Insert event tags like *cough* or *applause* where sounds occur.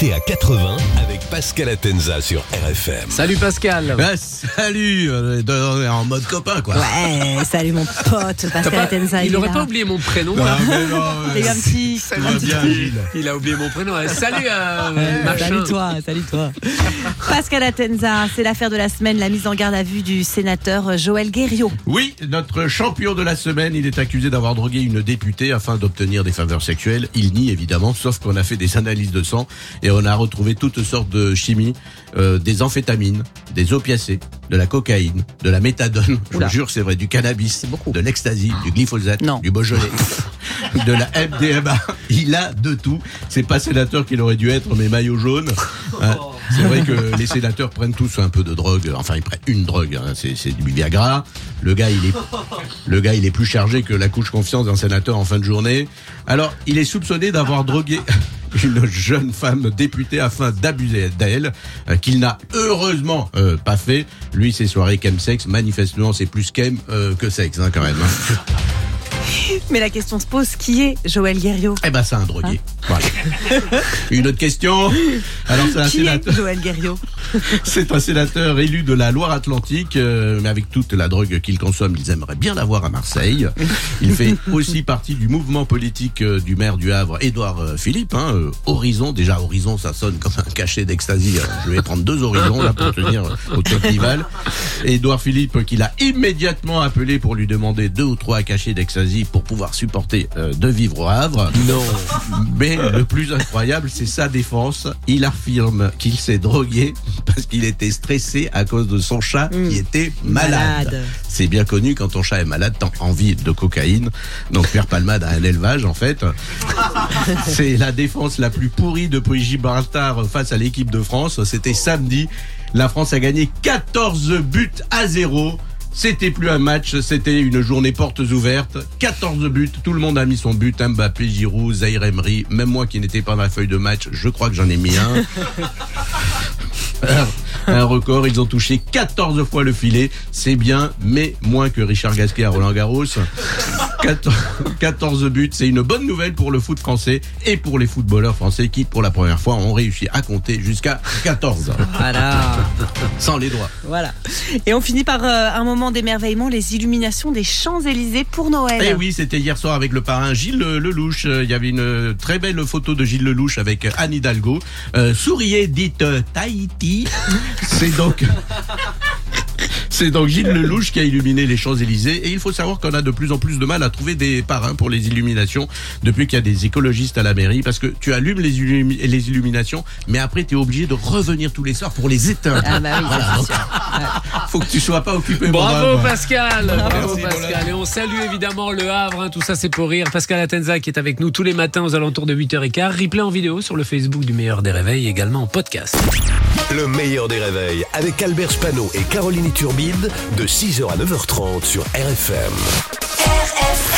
À 80 avec Pascal Atenza sur RFM. Salut Pascal. Bah, salut, euh, on est en mode copain quoi. Ouais, salut mon pote Pascal Atenza. il n'aurait pas oublié mon prénom. Non, là. mais non, *laughs* Il euh, un petit. bien. Il a oublié mon prénom. Euh, Salut euh, Ouais. Salut toi, salut toi. Pascal Atenza, c'est l'affaire de la semaine, la mise en garde à vue du sénateur Joël Guerriot. Oui, notre champion de la semaine, il est accusé d'avoir drogué une députée afin d'obtenir des faveurs sexuelles. Il nie évidemment, sauf qu'on a fait des analyses de sang et on a retrouvé toutes sortes de chimies, euh, des amphétamines, des opiacés, de la cocaïne, de la méthadone, je vous jure c'est vrai, du cannabis, de l'ecstasy, du glyphosate, Non. du Beaujolais, *laughs* de la MDMA. Il a de tout. C'est pas sénateur qu'il aurait dû être, mais maillot jaune. Hein, c'est vrai que les sénateurs prennent tous un peu de drogue. Enfin, ils prennent une drogue. hein, c'est, c'est du Viagra. Le gars, il est, le gars, il est plus chargé que la couche confiance d'un sénateur en fin de journée. Alors, il est soupçonné d'avoir drogué une jeune femme députée afin d'abuser d'elle, euh, qu'il n'a heureusement euh, pas fait. Lui, ses soirées chemsex, manifestement, c'est plus chem euh, que sexe, hein, quand même. hein. *laughs* Mais la question se pose qui est Joël Guerriot Eh ben, c'est un drogué. Voilà. Une autre question? *laughs* Alors, c'est un Qui est. Joël Guerriot *laughs* C'est un sénateur élu de la Loire-Atlantique, euh, mais avec toute la drogue qu'il consomme, ils aimeraient bien l'avoir à Marseille. Il fait *laughs* aussi partie du mouvement politique euh, du maire du Havre, Édouard euh, Philippe. Hein, euh, Horizon, déjà Horizon, ça sonne comme un cachet d'ecstasy. hein. Je vais prendre deux horizons là pour tenir euh, au top Nival. Édouard Philippe qui l'a immédiatement appelé pour lui demander deux ou trois cachets d'ecstasy pour pouvoir supporter euh, de vivre au Havre. Non. Mais le plus incroyable, c'est sa défense. Il affirme qu'il s'est drogué parce qu'il était stressé à cause de son chat qui était malade. Malade. C'est bien connu, quand ton chat est malade, t'as envie de cocaïne. Donc Pierre Palmade a un élevage, en fait. C'est la défense la plus pourrie depuis Gibraltar face à l'équipe de France. C'était samedi. La France a gagné 14 buts à 0. C'était plus un match, c'était une journée portes ouvertes. 14 buts, tout le monde a mis son but. Mbappé, Giroud, Zaire Emery, même moi qui n'étais pas dans la feuille de match, je crois que j'en ai mis un. Un- *laughs* *laughs* un record, ils ont touché 14 fois le filet, c'est bien, mais moins que Richard Gasquet à Roland Garros. 14, 14 *laughs* buts, c'est une bonne nouvelle pour le foot français et pour les footballeurs français qui, pour la première fois, ont réussi à compter jusqu'à 14, Voilà. *laughs* sans les doigts. voilà. Et on finit par euh, un moment d'émerveillement, les illuminations des Champs-Élysées pour Noël. Eh oui, c'était hier soir avec le parrain Gilles Lelouch. Euh, Il y avait une très belle photo de Gilles Lelouch avec Anne Hidalgo. Euh, souriez, dites euh, Tahiti. C'est donc. C'est donc Gilles Lelouch qui a illuminé les Champs-Élysées et il faut savoir qu'on a de plus en plus de mal à trouver des parrains pour les illuminations depuis qu'il y a des écologistes à la mairie parce que tu allumes les, illumi- les illuminations mais après tu es obligé de revenir tous les soirs pour les éteindre. Ah bah oui. Faut que tu sois pas occupé. Bravo. Pascal. Bravo Merci, Pascal. Et on salue évidemment le Havre. hein, tout ça c'est pour rire. Pascal Atenza qui est avec nous tous les matins aux alentours de 8h15. Replay en vidéo sur le Facebook du meilleur des réveils également en podcast. Le meilleur des réveils avec Albert Spano et Caroline Turbide de 6h à 9h30 sur RFM. RFM